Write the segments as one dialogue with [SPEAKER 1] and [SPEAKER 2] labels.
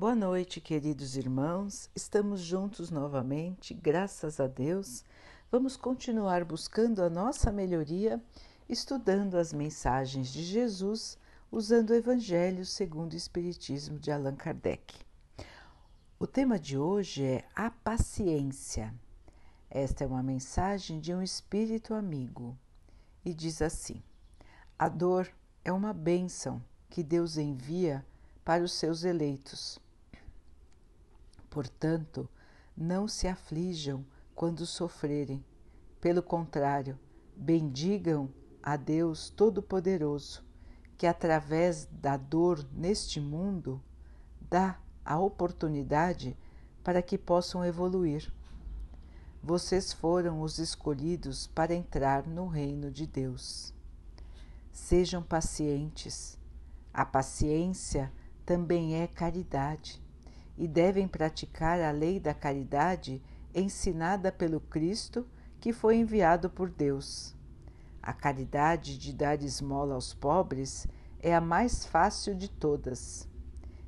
[SPEAKER 1] Boa noite, queridos irmãos. Estamos juntos novamente, graças a Deus. Vamos continuar buscando a nossa melhoria, estudando as mensagens de Jesus, usando o Evangelho segundo o Espiritismo de Allan Kardec. O tema de hoje é a paciência. Esta é uma mensagem de um espírito amigo e diz assim: A dor é uma bênção que Deus envia para os seus eleitos Portanto, não se aflijam quando sofrerem. Pelo contrário, bendigam a Deus Todo-Poderoso, que através da dor neste mundo dá a oportunidade para que possam evoluir. Vocês foram os escolhidos para entrar no reino de Deus. Sejam pacientes. A paciência também é caridade e devem praticar a lei da caridade ensinada pelo Cristo que foi enviado por Deus. A caridade de dar esmola aos pobres é a mais fácil de todas.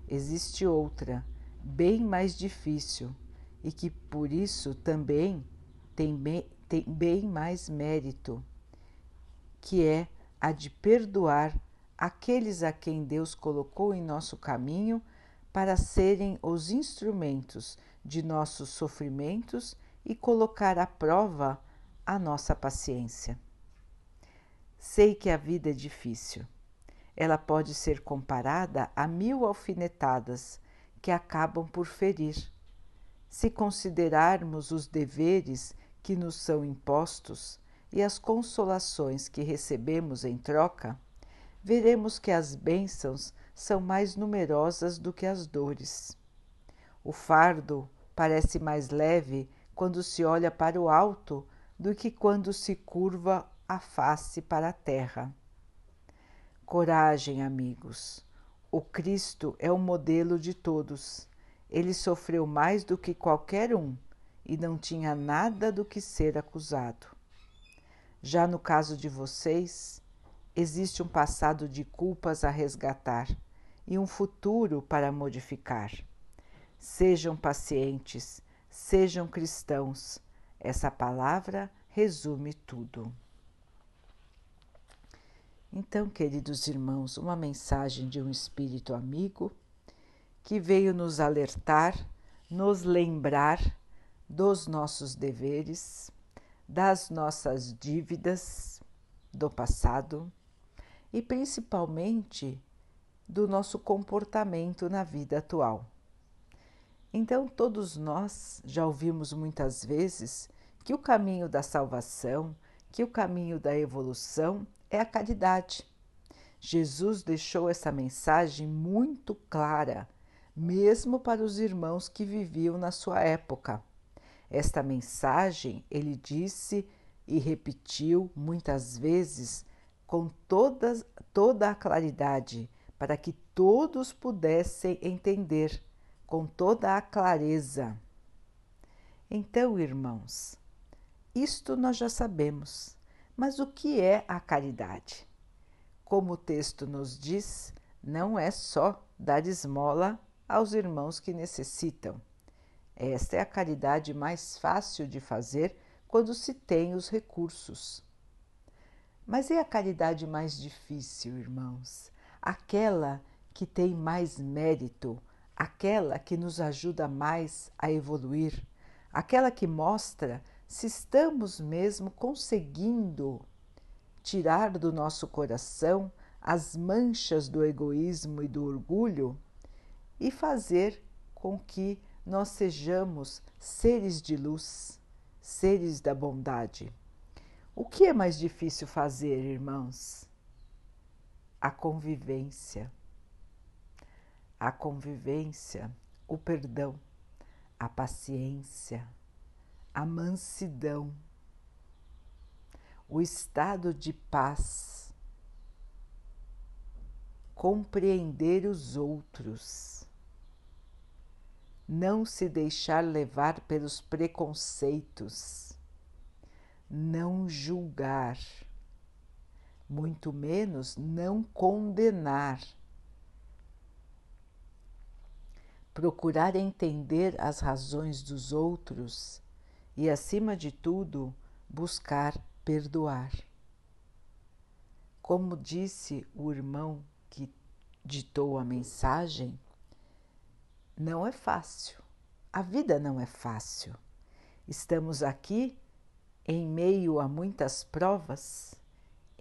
[SPEAKER 1] Existe outra, bem mais difícil, e que por isso também tem bem, tem bem mais mérito, que é a de perdoar aqueles a quem Deus colocou em nosso caminho para serem os instrumentos de nossos sofrimentos e colocar à prova a nossa paciência. Sei que a vida é difícil. Ela pode ser comparada a mil alfinetadas que acabam por ferir. Se considerarmos os deveres que nos são impostos e as consolações que recebemos em troca, veremos que as bênçãos são mais numerosas do que as dores. O fardo parece mais leve quando se olha para o alto do que quando se curva a face para a terra. Coragem, amigos. O Cristo é o modelo de todos. Ele sofreu mais do que qualquer um e não tinha nada do que ser acusado. Já no caso de vocês, existe um passado de culpas a resgatar e um futuro para modificar. Sejam pacientes, sejam cristãos. Essa palavra resume tudo. Então, queridos irmãos, uma mensagem de um espírito amigo que veio nos alertar, nos lembrar dos nossos deveres, das nossas dívidas do passado e principalmente do nosso comportamento na vida atual. Então, todos nós já ouvimos muitas vezes que o caminho da salvação, que o caminho da evolução é a caridade. Jesus deixou essa mensagem muito clara, mesmo para os irmãos que viviam na sua época. Esta mensagem ele disse e repetiu muitas vezes com toda, toda a claridade, para que todos pudessem entender com toda a clareza. Então, irmãos, isto nós já sabemos, mas o que é a caridade? Como o texto nos diz, não é só dar esmola aos irmãos que necessitam. Esta é a caridade mais fácil de fazer quando se tem os recursos. Mas é a caridade mais difícil, irmãos, aquela que tem mais mérito, aquela que nos ajuda mais a evoluir, aquela que mostra se estamos mesmo conseguindo tirar do nosso coração as manchas do egoísmo e do orgulho e fazer com que nós sejamos seres de luz, seres da bondade. O que é mais difícil fazer, irmãos? A convivência. A convivência, o perdão, a paciência, a mansidão, o estado de paz, compreender os outros, não se deixar levar pelos preconceitos não julgar, muito menos não condenar. procurar entender as razões dos outros e, acima de tudo, buscar perdoar. Como disse o irmão que ditou a mensagem, não é fácil. A vida não é fácil. Estamos aqui em meio a muitas provas,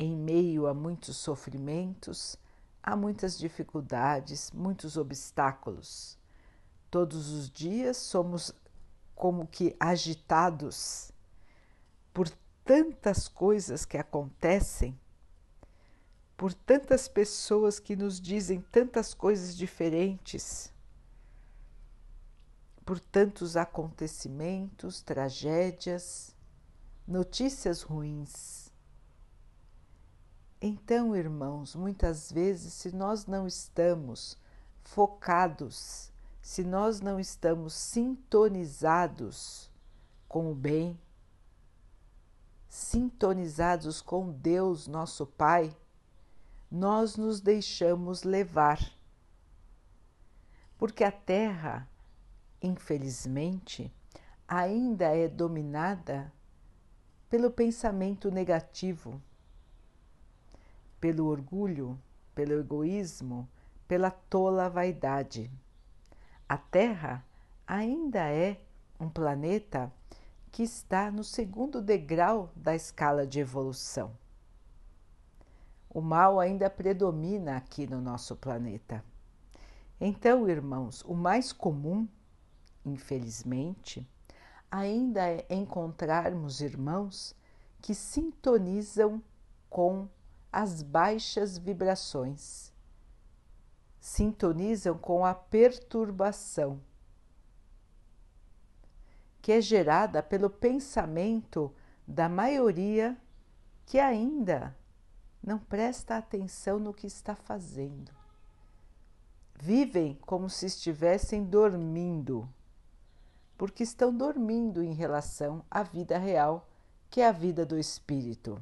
[SPEAKER 1] em meio a muitos sofrimentos, a muitas dificuldades, muitos obstáculos. Todos os dias somos como que agitados por tantas coisas que acontecem, por tantas pessoas que nos dizem tantas coisas diferentes, por tantos acontecimentos, tragédias, notícias ruins. Então, irmãos, muitas vezes, se nós não estamos focados, se nós não estamos sintonizados com o bem, sintonizados com Deus, nosso Pai, nós nos deixamos levar. Porque a Terra, infelizmente, ainda é dominada pelo pensamento negativo, pelo orgulho, pelo egoísmo, pela tola vaidade. A Terra ainda é um planeta que está no segundo degrau da escala de evolução. O mal ainda predomina aqui no nosso planeta. Então, irmãos, o mais comum, infelizmente, ainda é encontrarmos irmãos que sintonizam com as baixas vibrações, sintonizam com a perturbação que é gerada pelo pensamento da maioria que ainda não presta atenção no que está fazendo. Vivem como se estivessem dormindo, porque estão dormindo em relação à vida real, que é a vida do espírito.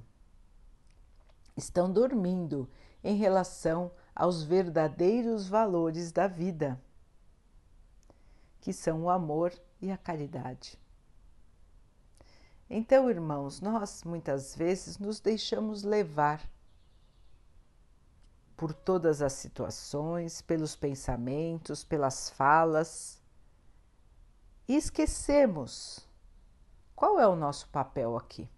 [SPEAKER 1] Estão dormindo em relação aos verdadeiros valores da vida, que são o amor e a caridade. Então, irmãos, nós muitas vezes nos deixamos levar por todas as situações, pelos pensamentos, pelas falas e esquecemos qual é o nosso papel aqui.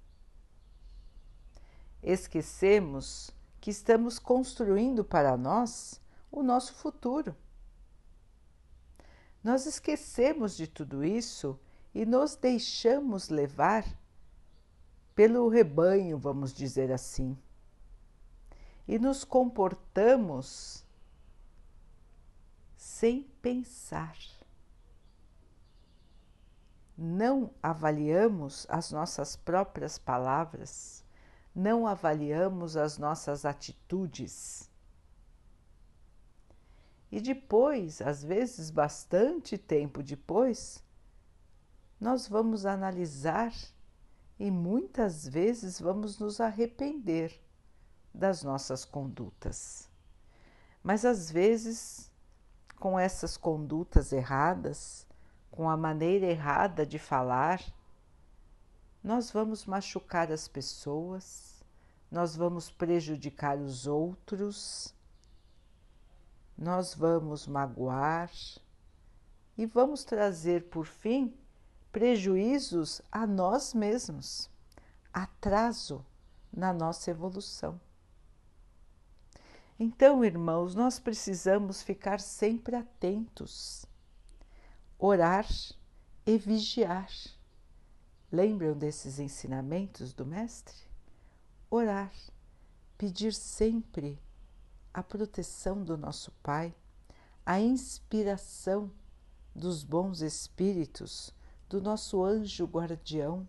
[SPEAKER 1] Esquecemos que estamos construindo para nós o nosso futuro. Nós esquecemos de tudo isso e nos deixamos levar pelo rebanho, vamos dizer assim, e nos comportamos sem pensar. Não avaliamos as nossas próprias palavras, não avaliamos as nossas atitudes e depois, às vezes bastante tempo depois, nós vamos analisar e muitas vezes vamos nos arrepender das nossas condutas. Mas às vezes, com essas condutas erradas, com a maneira errada de falar, nós vamos machucar as pessoas, nós vamos prejudicar os outros nós vamos magoar e vamos trazer, por fim, prejuízos a nós mesmos, atraso na nossa evolução. Então, irmãos, nós precisamos ficar sempre atentos, orar e vigiar. Lembram desses ensinamentos do Mestre? Orar, pedir sempre a proteção do nosso Pai, a inspiração dos bons espíritos, do nosso anjo guardião,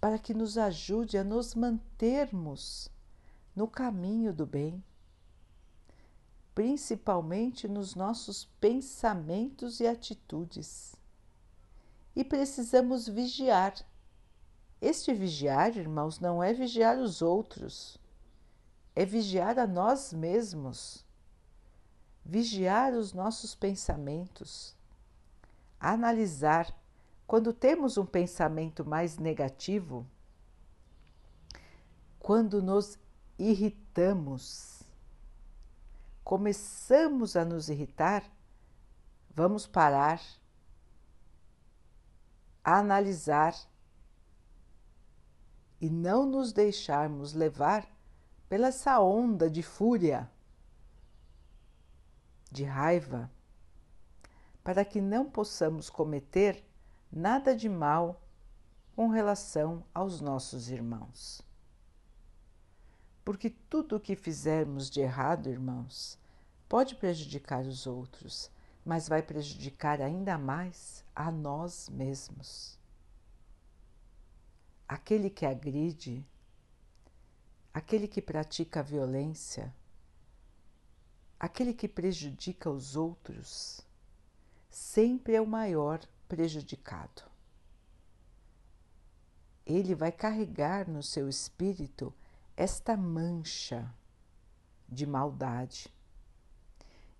[SPEAKER 1] para que nos ajude a nos mantermos no caminho do bem, principalmente nos nossos pensamentos e atitudes. E precisamos vigiar. Este vigiar, irmãos, não é vigiar os outros. É vigiar a nós mesmos. vigiar os nossos pensamentos, analisar. Quando temos um pensamento mais negativo, quando nos irritamos, começamos a nos irritar, vamos parar, analisar e não nos deixarmos levar pela essa onda de fúria, de raiva, para que não possamos cometer nada de mal com relação aos nossos irmãos. Porque tudo o que fizermos de errado, irmãos, pode prejudicar os outros, mas vai prejudicar ainda mais a nós mesmos. Aquele que agride, aquele que pratica a violência, aquele que prejudica os outros, sempre é o maior prejudicado. Ele vai carregar no seu espírito esta mancha de maldade.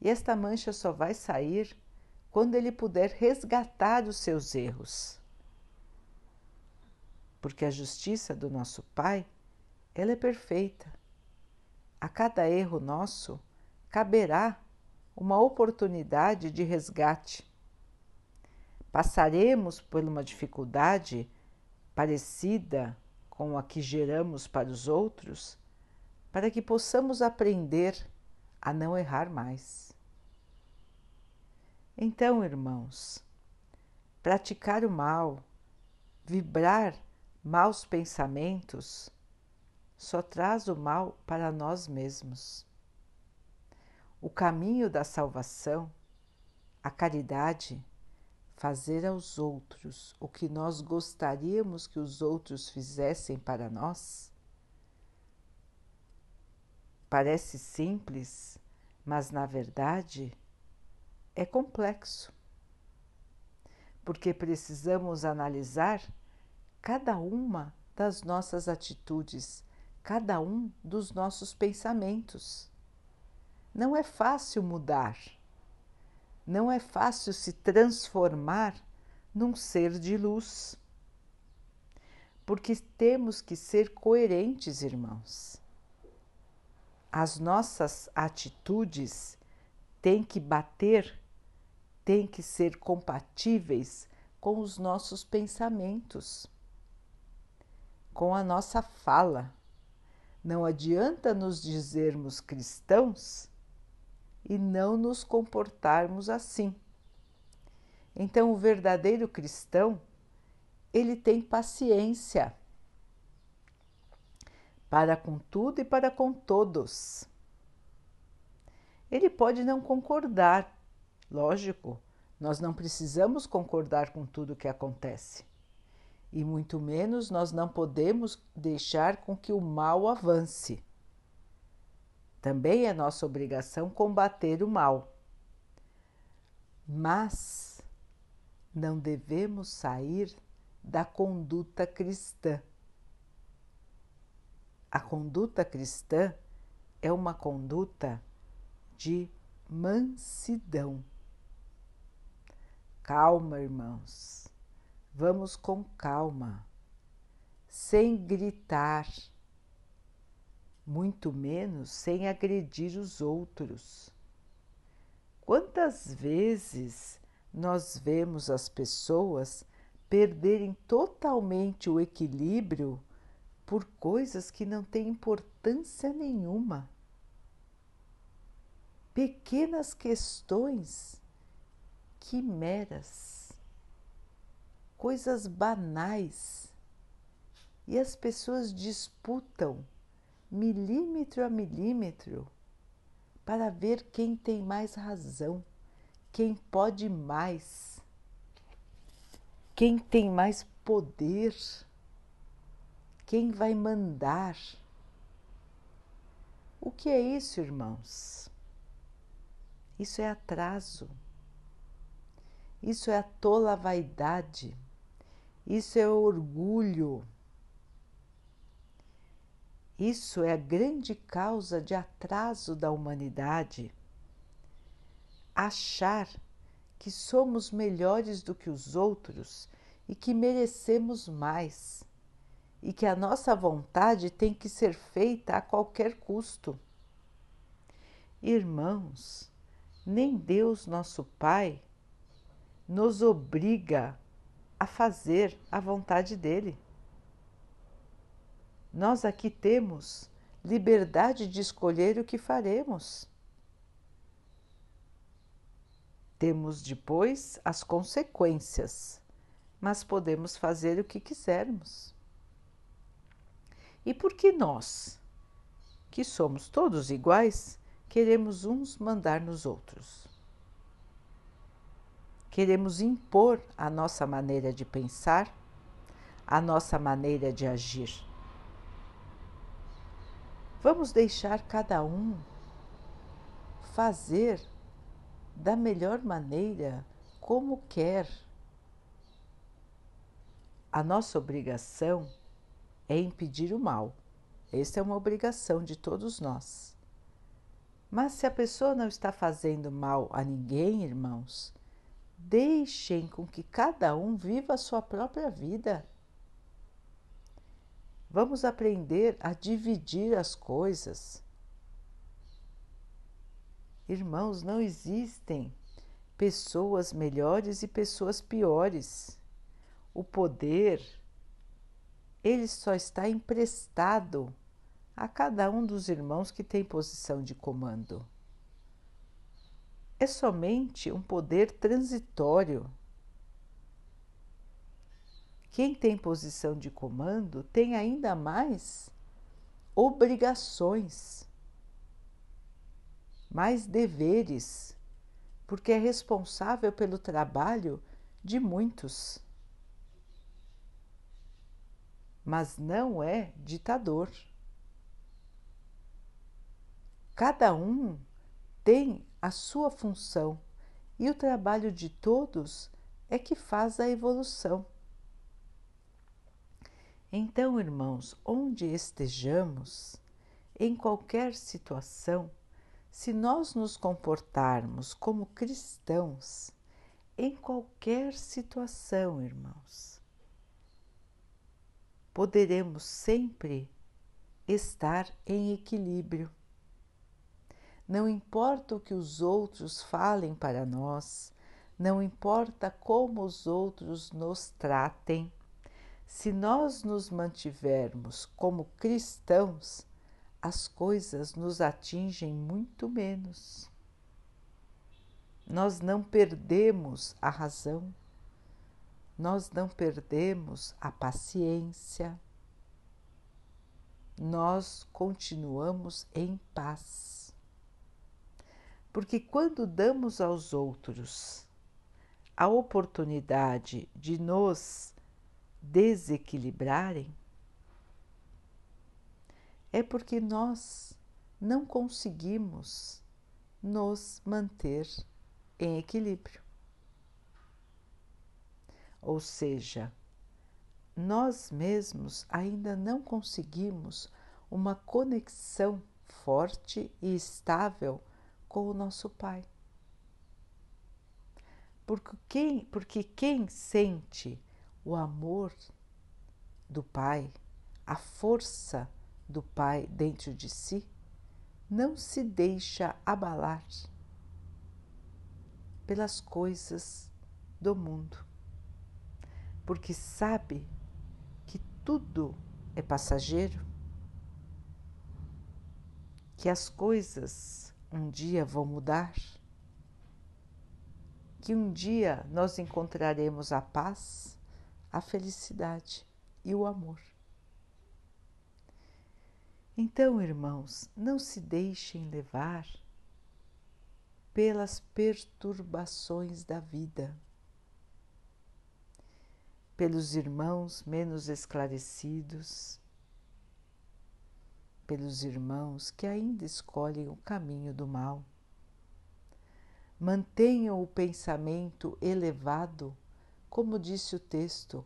[SPEAKER 1] E esta mancha só vai sair quando ele puder resgatar os seus erros. Porque a justiça do nosso Pai, ela é perfeita. A cada erro nosso caberá uma oportunidade de resgate passaremos por uma dificuldade parecida com a que geramos para os outros, para que possamos aprender a não errar mais. Então, irmãos, praticar o mal, vibrar maus pensamentos, só traz o mal para nós mesmos. O caminho da salvação, a caridade, fazer aos outros o que nós gostaríamos que os outros fizessem para nós? Parece simples, mas na verdade é complexo, porque precisamos analisar cada uma das nossas atitudes, cada um dos nossos pensamentos. Não é fácil mudar não é fácil se transformar num ser de luz. Porque temos que ser coerentes, irmãos. As nossas atitudes têm que bater, têm que ser compatíveis com os nossos pensamentos, com a nossa fala. Não adianta nos dizermos cristãos e não nos comportarmos assim. Então, o verdadeiro cristão, ele tem paciência para com tudo e para com todos. Ele pode não concordar, lógico, nós não precisamos concordar com tudo o que acontece. E muito menos nós não podemos deixar com que o mal avance. Também é nossa obrigação combater o mal. Mas não devemos sair da conduta cristã. A conduta cristã é uma conduta de mansidão. Calma, irmãos, vamos com calma, sem gritar muito menos sem agredir os outros. Quantas vezes nós vemos as pessoas perderem totalmente o equilíbrio por coisas que não têm importância nenhuma? Pequenas questões quimeras, coisas banais, e as pessoas disputam milímetro a milímetro para ver quem tem mais razão, quem pode mais, quem tem mais poder, quem vai mandar. O que é isso, irmãos? Isso é atraso. Isso é a tola vaidade. Isso é orgulho isso é a grande causa de atraso da humanidade. achar que somos melhores do que os outros e que merecemos mais, e que a nossa vontade tem que ser feita a qualquer custo. Irmãos, nem Deus, nosso Pai, nos obriga a fazer a vontade dele. Nós aqui temos liberdade de escolher o que faremos. Temos depois as consequências, mas podemos fazer o que quisermos. E por que nós, que somos todos iguais, queremos uns mandar nos outros? Queremos impor a nossa maneira de pensar, a nossa maneira de agir. Vamos deixar cada um fazer da melhor maneira como quer. A nossa obrigação é impedir o mal. Esta é uma obrigação de todos nós. Mas se a pessoa não está fazendo mal a ninguém, irmãos, deixem com que cada um viva a sua própria vida. Vamos aprender a dividir as coisas. Irmãos, não existem pessoas melhores e pessoas piores. O poder, ele só está emprestado a cada um dos irmãos que tem posição de comando. É somente um poder transitório. Quem tem posição de comando tem ainda mais obrigações mais deveres, porque é responsável pelo trabalho de muitos. Mas não é ditador. Cada um tem a sua função e o trabalho de todos é que faz a evolução. Então, irmãos, onde estejamos, em qualquer situação, se nós nos comportarmos como cristãos em qualquer situação, irmãos, poderemos sempre estar em equilíbrio. Não importa o que os outros falem para nós, não importa como os outros nos tratem, se nós nos mantivermos como cristãos, as coisas nos atingem muito menos. Nós não perdemos a razão, nós não perdemos a paciência, nós continuamos em paz. Porque quando damos aos outros a oportunidade de nos desequilibrarem, é porque nós não conseguimos nos manter em equilíbrio. Ou seja, nós mesmos ainda não conseguimos uma conexão forte e estável com o nosso Pai. Porque quem, porque quem sente o amor do Pai, a força do Pai dentro de si, não se deixa abalar pelas coisas do mundo, porque sabe que tudo é passageiro, que as coisas um dia vão mudar, que um dia nós encontraremos a paz, a felicidade e o amor. Então, irmãos, não se deixem levar pelas perturbações da vida, pelos irmãos menos esclarecidos, pelos irmãos que ainda escolhem o caminho do mal. Mantenham o pensamento elevado, como disse o texto,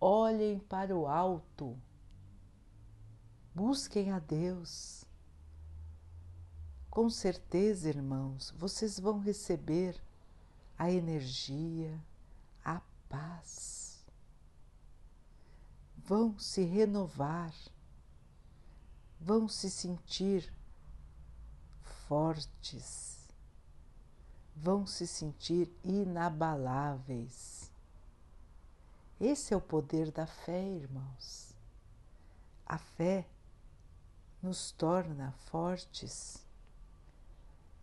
[SPEAKER 1] olhem para o alto Busquem a Deus. com certeza, irmãos, vocês vão receber a energia, a paz. Vão se renovar, vão se sentir fortes, vão se sentir inabaláveis. Esse é o poder da fé, irmãos. A fé nos torna fortes,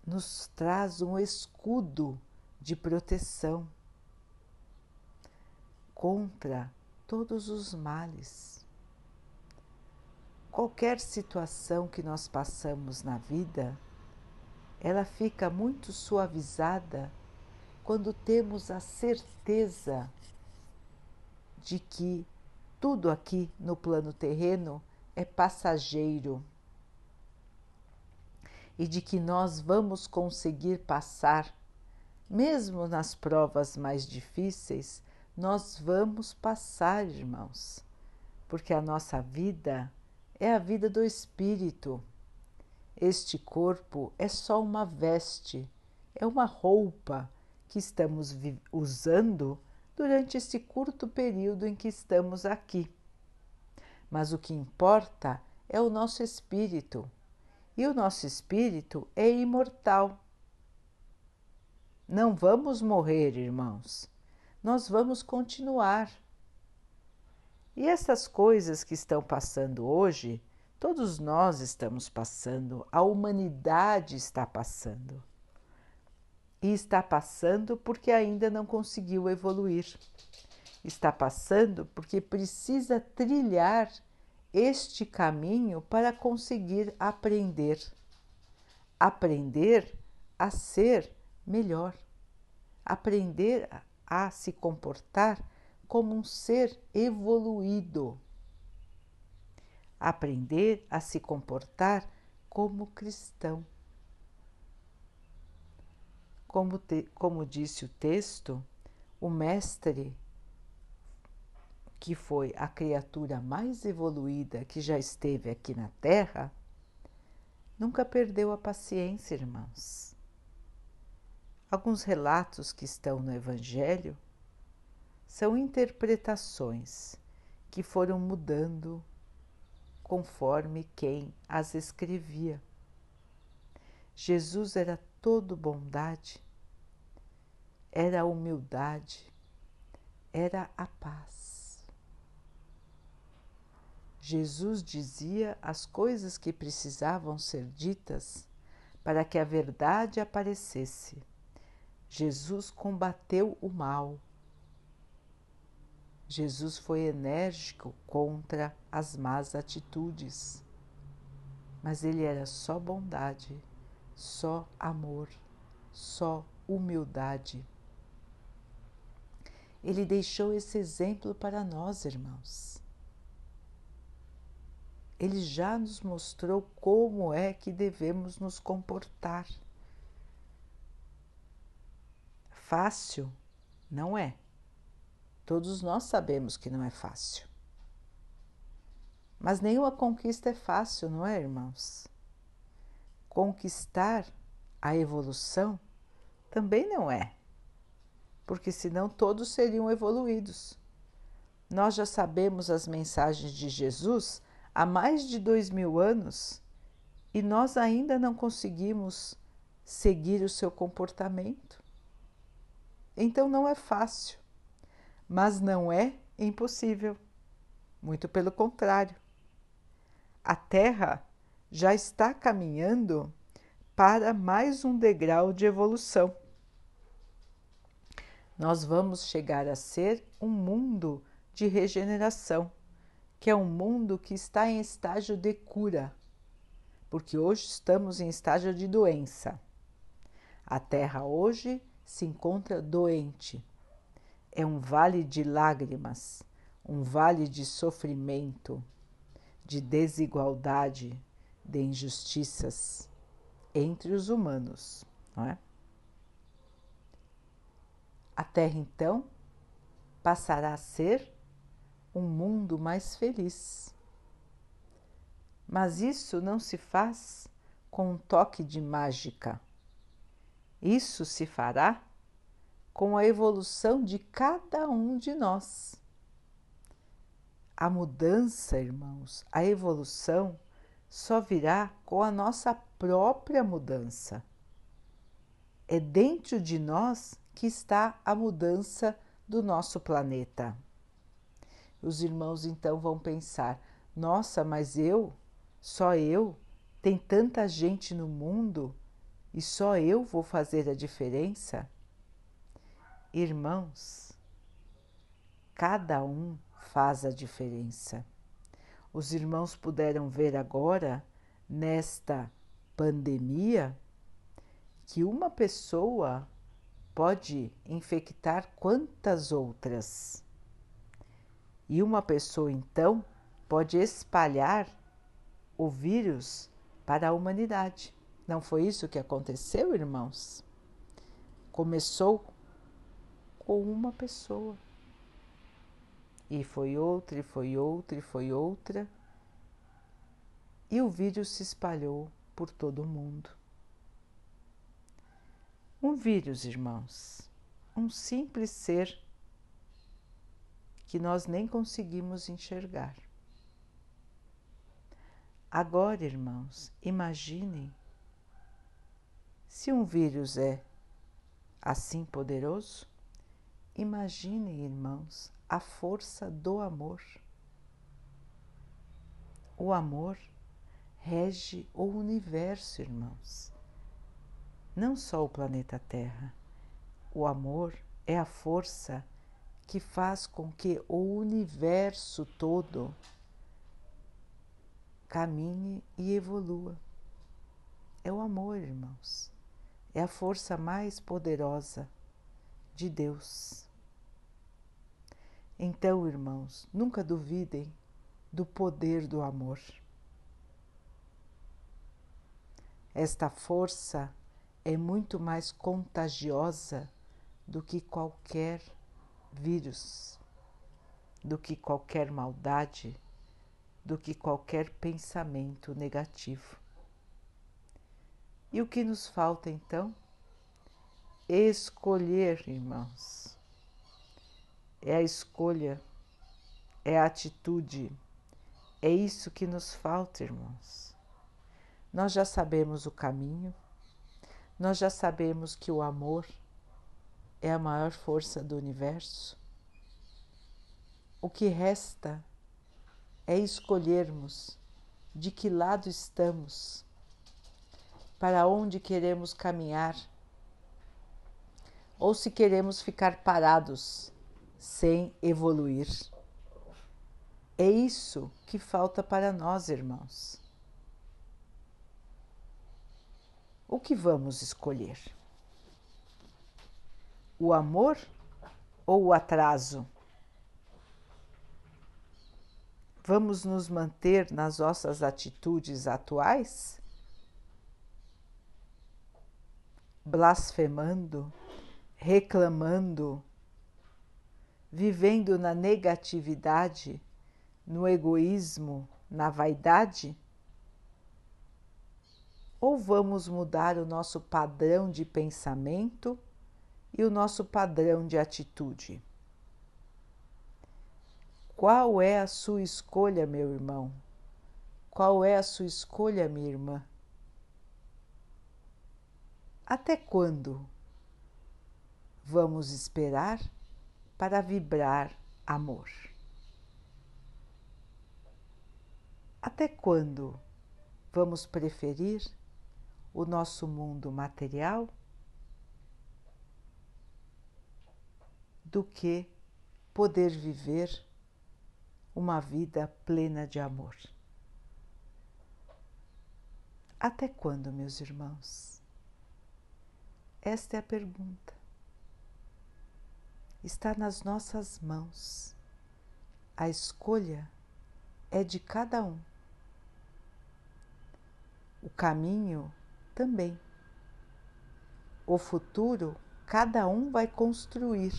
[SPEAKER 1] nos traz um escudo de proteção contra todos os males. Qualquer situação que nós passamos na vida, ela fica muito suavizada quando temos a certeza de que tudo aqui no plano terreno é passageiro e de que nós vamos conseguir passar, mesmo nas provas mais difíceis, nós vamos passar, irmãos, porque a nossa vida é a vida do espírito. Este corpo é só uma veste, é uma roupa que estamos usando durante esse curto período em que estamos aqui. Mas o que importa é o nosso espírito, e o nosso espírito é imortal. Não vamos morrer, irmãos, nós vamos continuar. E essas coisas que estão passando hoje, todos nós estamos passando, a humanidade está passando. E está passando porque ainda não conseguiu evoluir. Está passando porque precisa trilhar este caminho para conseguir aprender. Aprender a ser melhor. Aprender a se comportar como um ser evoluído. Aprender a se comportar como cristão. Como, te, como disse o texto, o Mestre, que foi a criatura mais evoluída que já esteve aqui na Terra, nunca perdeu a paciência, irmãos. Alguns relatos que estão no Evangelho são interpretações que foram mudando conforme quem as escrevia. Jesus era todo bondade, era humildade, era a paz. Jesus dizia as coisas que precisavam ser ditas para que a verdade aparecesse. Jesus combateu o mal. Jesus foi enérgico contra as más atitudes, mas ele era só bondade só amor, só humildade. Ele deixou esse exemplo para nós, irmãos. Ele já nos mostrou como é que devemos nos comportar. Fácil não é. Todos nós sabemos que não é fácil. Mas nenhuma conquista é fácil, não é, irmãos? conquistar a evolução também não é, porque senão todos seriam evoluídos. Nós já sabemos as mensagens de Jesus há mais de dois mil anos e nós ainda não conseguimos seguir o seu comportamento. Então não é fácil, mas não é impossível. Muito pelo contrário. A Terra já está caminhando para mais um degrau de evolução. Nós vamos chegar a ser um mundo de regeneração, que é um mundo que está em estágio de cura, porque hoje estamos em estágio de doença. A Terra hoje se encontra doente. É um vale de lágrimas, um vale de sofrimento, de desigualdade, de injustiças entre os humanos, não é? A Terra então passará a ser um mundo mais feliz. Mas isso não se faz com um toque de mágica. Isso se fará com a evolução de cada um de nós. A mudança, irmãos, a evolução só virá com a nossa própria mudança. É dentro de nós que está a mudança do nosso planeta. Os irmãos então vão pensar: nossa, mas eu, só eu, tem tanta gente no mundo e só eu vou fazer a diferença? Irmãos, cada um faz a diferença. Os irmãos puderam ver agora, nesta pandemia, que uma pessoa pode infectar quantas outras. E uma pessoa, então, pode espalhar o vírus para a humanidade. Não foi isso que aconteceu, irmãos? Começou com uma pessoa. E foi outra, e foi outra, e foi outra. E o vírus se espalhou por todo o mundo. Um vírus, irmãos, um simples ser que nós nem conseguimos enxergar. Agora, irmãos, imaginem se um vírus é assim poderoso, imaginem, irmãos, a força do amor. O amor rege o universo, irmãos não só o planeta Terra. O amor é a força que faz com que o universo todo caminhe e evolua. É o amor, irmãos. É a força mais poderosa de Deus. Então, irmãos, nunca duvidem do poder do amor. Esta força é muito mais contagiosa do que qualquer vírus, do que qualquer maldade, do que qualquer pensamento negativo. E o que nos falta então? Escolher, irmãos. É a escolha, é a atitude, é isso que nos falta, irmãos. Nós já sabemos o caminho, nós já sabemos que o amor é a maior força do universo. O que resta é escolhermos de que lado estamos, para onde queremos caminhar, ou se queremos ficar parados sem evoluir. É isso que falta para nós, irmãos. o que vamos escolher? O amor ou o atraso? Vamos nos manter nas nossas atitudes atuais? Blasfemando, reclamando, vivendo na negatividade, no egoísmo, na vaidade? ou vamos mudar o nosso padrão de pensamento e o nosso padrão de atitude? Qual é a sua escolha, meu irmão? Qual é a sua escolha, minha irmã? Até quando vamos esperar para vibrar amor? Até quando vamos preferir o nosso mundo material do que poder viver uma vida plena de amor. Até quando, meus irmãos? Esta é a pergunta. Está nas nossas mãos. A escolha é de cada um. O caminho também. O futuro cada um vai construir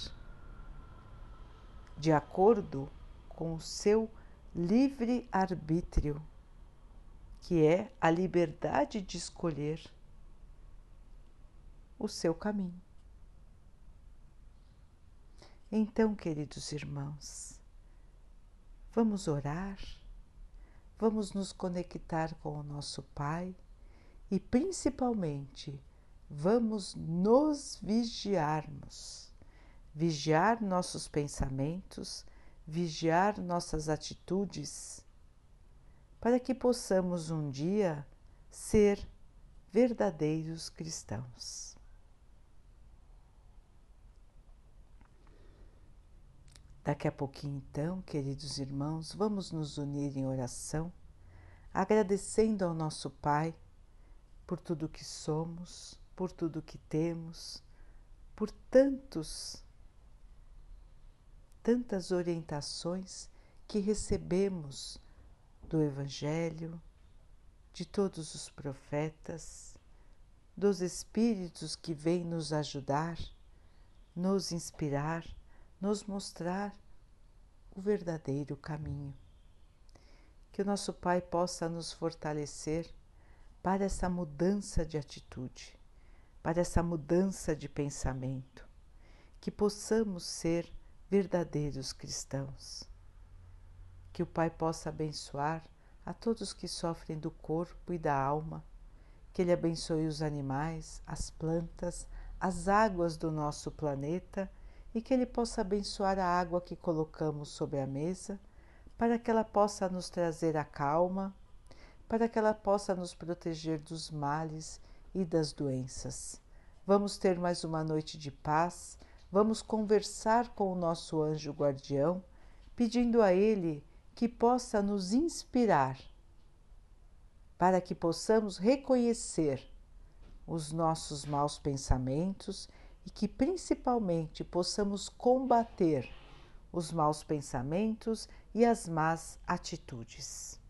[SPEAKER 1] de acordo com o seu livre arbítrio que é a liberdade de escolher o seu caminho. Então, queridos irmãos, vamos orar, vamos nos conectar com o nosso Pai e, principalmente, vamos nos vigiarmos, vigiar nossos pensamentos, vigiar nossas atitudes, para que possamos um dia ser verdadeiros cristãos. Daqui a pouquinho, então, queridos irmãos, vamos nos unir em oração, agradecendo ao nosso Pai por tudo que somos, por tudo que temos, por tantos, tantas orientações que recebemos do Evangelho, de todos os profetas, dos Espíritos que vêm nos ajudar, nos inspirar nos mostrar o verdadeiro caminho. Que o nosso Pai possa nos fortalecer para essa mudança de atitude, para essa mudança de pensamento, que possamos ser verdadeiros cristãos. Que o Pai possa abençoar a todos que sofrem do corpo e da alma, que Ele abençoe os animais, as plantas, as águas do nosso planeta e que Ele possa abençoar a água que colocamos sobre a mesa, para que ela possa nos trazer a calma, para que ela possa nos proteger dos males e das doenças. Vamos ter mais uma noite de paz, vamos conversar com o nosso anjo guardião, pedindo a Ele que possa nos inspirar, para que possamos reconhecer os nossos maus pensamentos e que principalmente possamos combater os maus pensamentos e as más atitudes.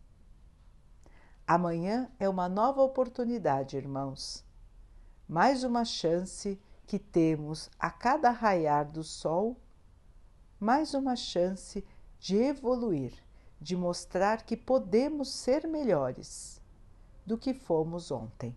[SPEAKER 1] Amanhã é uma nova oportunidade, irmãos. Mais uma chance que temos a cada raiar do sol, mais uma chance de evoluir, de mostrar que podemos ser melhores do que fomos ontem